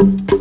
you